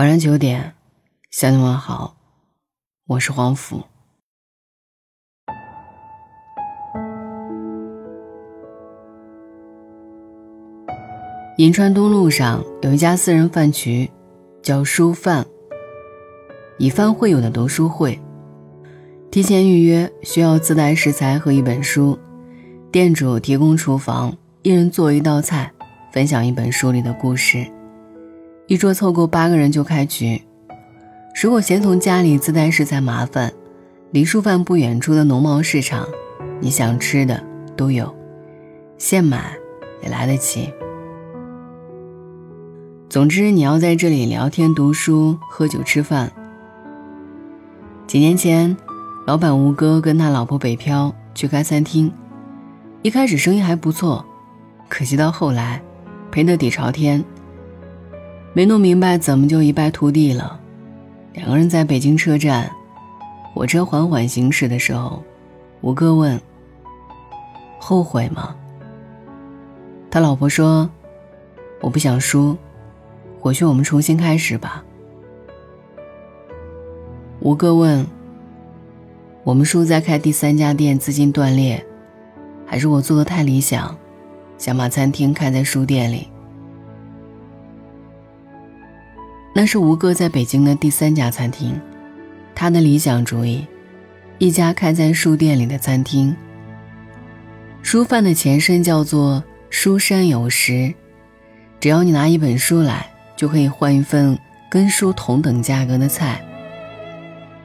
晚上九点，向你们好，我是黄甫。银川东路上有一家私人饭局，叫书饭。以饭会友的读书会，提前预约需要自带食材和一本书，店主提供厨房，一人做一道菜，分享一本书里的故事。一桌凑够八个人就开局。如果嫌从家里自带食材麻烦，离书饭不远处的农贸市场，你想吃的都有，现买也来得及。总之，你要在这里聊天、读书、喝酒、吃饭。几年前，老板吴哥跟他老婆北漂去开餐厅，一开始生意还不错，可惜到后来，赔得底朝天。没弄明白怎么就一败涂地了。两个人在北京车站，火车缓缓行驶的时候，吴哥问：“后悔吗？”他老婆说：“我不想输。”或许我们重新开始吧。吴哥问：“我们输在开第三家店资金断裂，还是我做的太理想，想把餐厅开在书店里？”那是吴哥在北京的第三家餐厅，他的理想主义，一家开在书店里的餐厅。书饭的前身叫做书山有食，只要你拿一本书来。就可以换一份跟书同等价格的菜。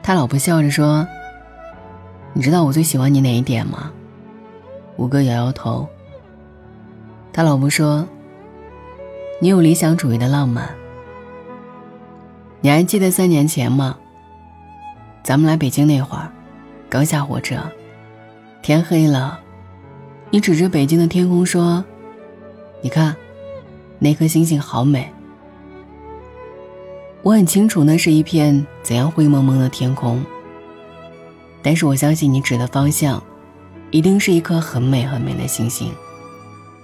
他老婆笑着说：“你知道我最喜欢你哪一点吗？”吴哥摇摇头。他老婆说：“你有理想主义的浪漫。你还记得三年前吗？咱们来北京那会儿，刚下火车，天黑了，你指着北京的天空说：‘你看，那颗星星好美。’”我很清楚那是一片怎样灰蒙蒙的天空，但是我相信你指的方向，一定是一颗很美很美的星星，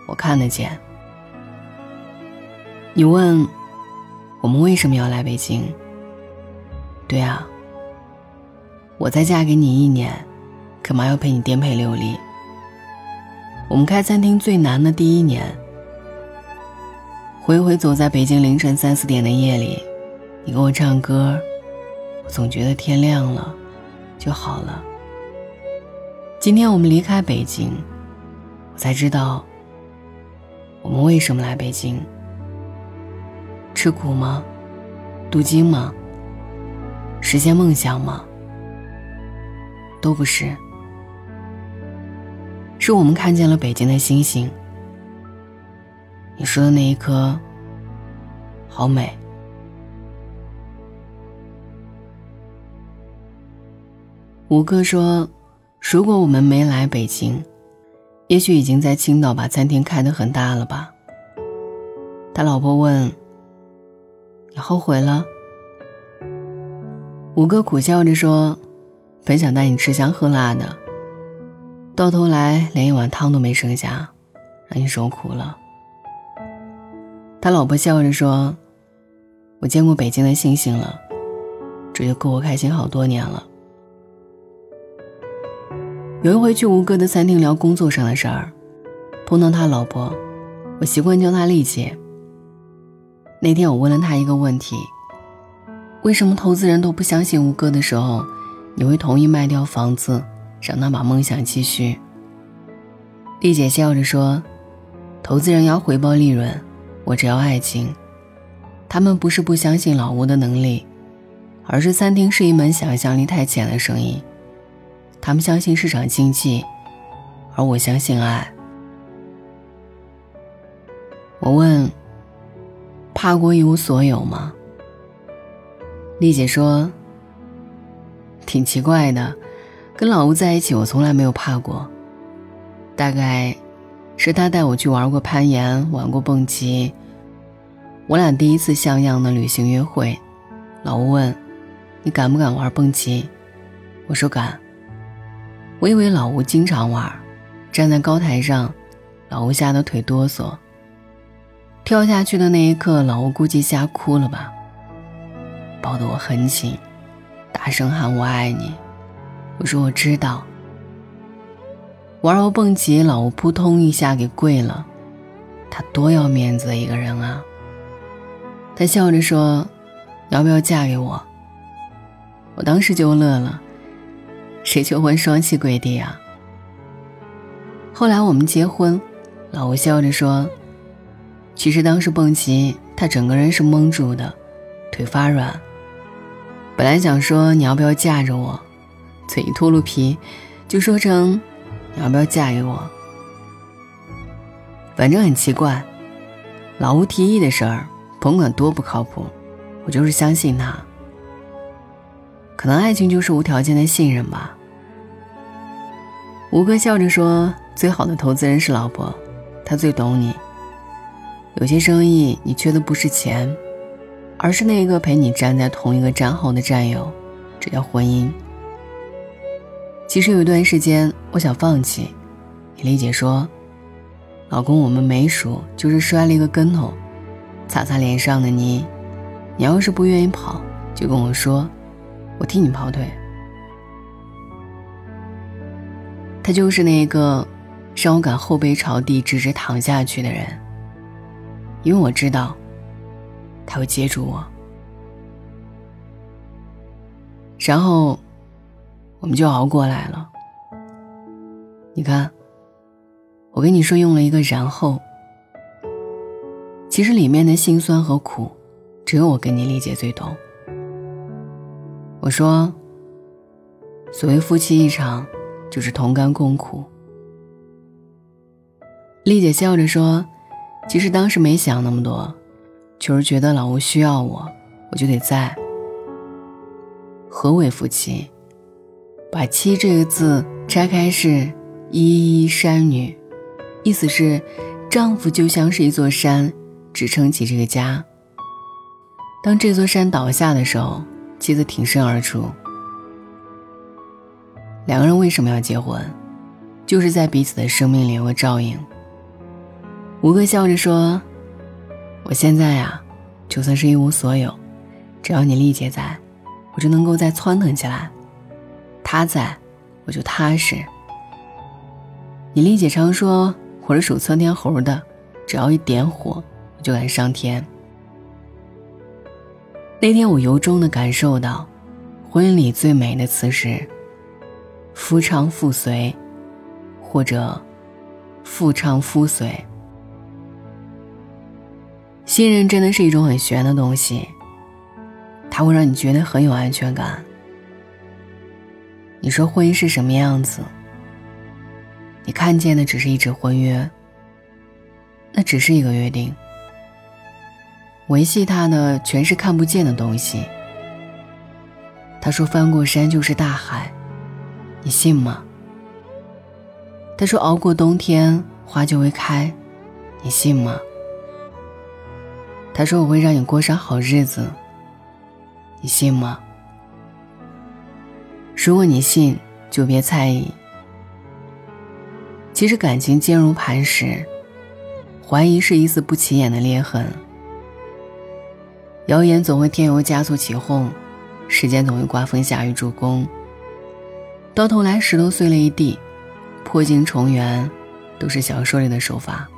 我看得见。你问，我们为什么要来北京？对啊，我再嫁给你一年，干嘛要陪你颠沛流离？我们开餐厅最难的第一年，回回走在北京凌晨三四点的夜里。你给我唱歌，总觉得天亮了就好了。今天我们离开北京，我才知道我们为什么来北京。吃苦吗？镀金吗？实现梦想吗？都不是，是我们看见了北京的星星。你说的那一颗，好美。吴哥说：“如果我们没来北京，也许已经在青岛把餐厅开得很大了吧。”他老婆问：“你后悔了？”吴哥苦笑着说：“本想带你吃香喝辣的，到头来连一碗汤都没剩下，让你受苦了。”他老婆笑着说：“我见过北京的星星了，这就够我开心好多年了。”有一回去吴哥的餐厅聊工作上的事儿，碰到他老婆，我习惯叫他丽姐。那天我问了他一个问题：为什么投资人都不相信吴哥的时候，你会同意卖掉房子，让他把梦想继续？丽姐笑着说：“投资人要回报利润，我只要爱情。他们不是不相信老吴的能力，而是餐厅是一门想象力太浅的生意。”他们相信市场经济，而我相信爱。我问：“怕过一无所有吗？”丽姐说：“挺奇怪的，跟老吴在一起，我从来没有怕过。大概是他带我去玩过攀岩，玩过蹦极。我俩第一次像样的旅行约会，老吴问：‘你敢不敢玩蹦极？’我说敢。”我以为老吴经常玩，站在高台上，老吴吓得腿哆嗦。跳下去的那一刻，老吴估计吓哭了吧。抱得我很紧，大声喊我爱你。我说我知道。玩后蹦极，老吴扑通一下给跪了。他多要面子的一个人啊！他笑着说：“要不要嫁给我？”我当时就乐了，谁求婚双膝跪地啊？后来我们结婚，老吴笑着说：“其实当时蹦极，他整个人是蒙住的，腿发软。本来想说你要不要嫁着我，嘴一秃噜皮，就说成。”你要不要嫁给我？反正很奇怪，老吴提议的事儿，甭管多不靠谱，我就是相信他。可能爱情就是无条件的信任吧。吴哥笑着说：“最好的投资人是老婆，她最懂你。有些生意你缺的不是钱，而是那个陪你站在同一个战壕的战友，这叫婚姻。”其实有一段时间，我想放弃。你丽姐说：“老公，我们没输，就是摔了一个跟头，擦擦脸上的泥。你要是不愿意跑，就跟我说，我替你跑腿。”他就是那个让我敢后背朝地直直躺下去的人，因为我知道他会接住我，然后。我们就熬过来了。你看，我跟你说用了一个然后，其实里面的辛酸和苦，只有我跟你理解最懂。我说，所谓夫妻一场，就是同甘共苦。丽姐笑着说：“其实当时没想那么多，就是觉得老吴需要我，我就得在。何为夫妻？”把“妻”这个字拆开是“依依山女”，意思是丈夫就像是一座山，支撑起这个家。当这座山倒下的时候，妻子挺身而出。两个人为什么要结婚？就是在彼此的生命里有个照应。吴哥笑着说：“我现在呀，就算是一无所有，只要你丽姐在，我就能够再窜腾起来。”她在，我就踏实。你丽姐常说我是属窜天猴的，只要一点火，我就敢上天。那天我由衷的感受到，婚姻里最美的词是“夫唱妇随”，或者“妇唱夫随”。信任真的是一种很玄的东西，它会让你觉得很有安全感。你说婚姻是什么样子？你看见的只是一纸婚约，那只是一个约定。维系它的全是看不见的东西。他说翻过山就是大海，你信吗？他说熬过冬天花就会开，你信吗？他说我会让你过上好日子，你信吗？如果你信，就别猜疑。其实感情坚如磐石，怀疑是一丝不起眼的裂痕。谣言总会添油加醋起哄，时间总会刮风下雨助攻。到头来石头碎了一地，破镜重圆，都是小说里的手法。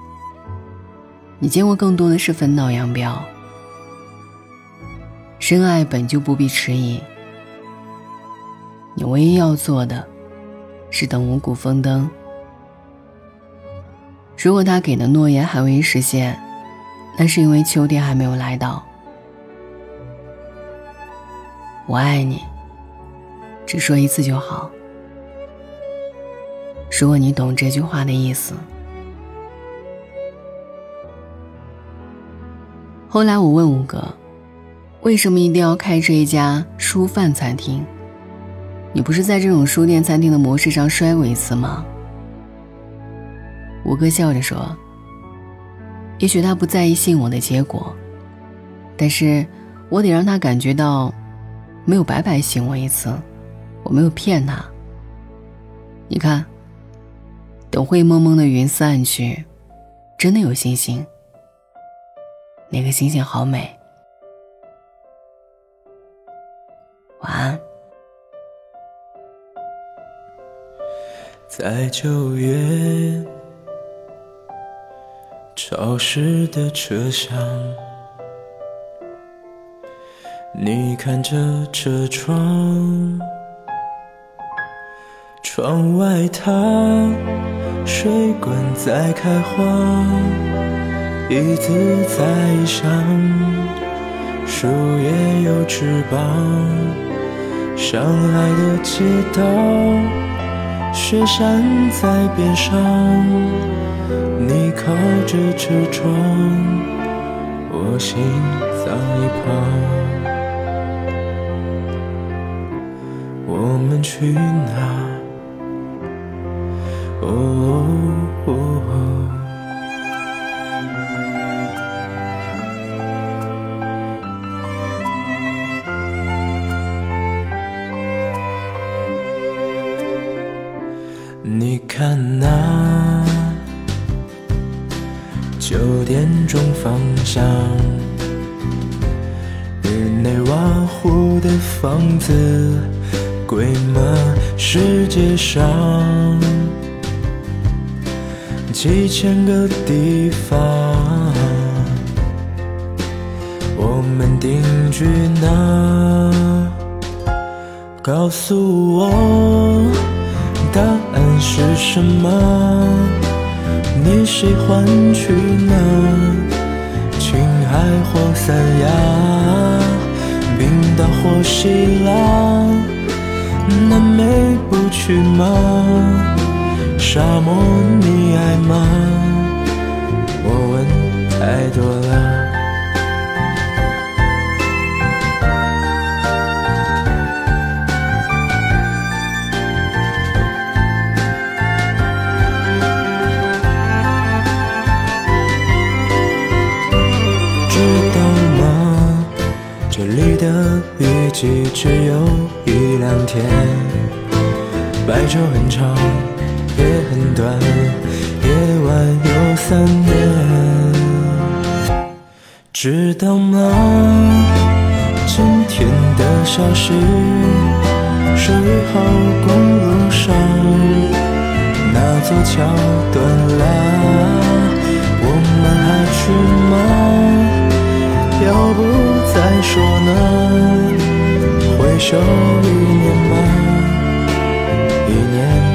你见过更多的是分道扬镳。深爱本就不必迟疑。你唯一要做的，是等五谷丰登。如果他给的诺言还未实现，那是因为秋天还没有来到。我爱你，只说一次就好。如果你懂这句话的意思。后来我问五哥，为什么一定要开这一家书饭餐厅？你不是在这种书店、餐厅的模式上摔过一次吗？吴哥笑着说：“也许他不在意信我的结果，但是我得让他感觉到，没有白白信我一次，我没有骗他。你看，等灰蒙蒙的云散去，真的有星星。那个星星好美。”晚安。在九月潮湿的车厢，你看着车窗，窗外它水管在开花，椅子在异乡，树叶有翅膀，上海的街道。雪山在边上，你靠着车窗，我心脏一旁。我们去哪？哦。我的房子，贵吗？世界上几千个地方，我们定居哪？告诉我。答案是什么？你喜欢去哪？青海或三亚，冰岛或希腊，南美不去吗？沙漠你爱吗？我问太多了。一两天，白昼很长，夜很短，夜晚有三年。知道吗？今天的消息，十一号公路上那座桥断了，我们还去吗？要不再说呢？回首一年吗？一年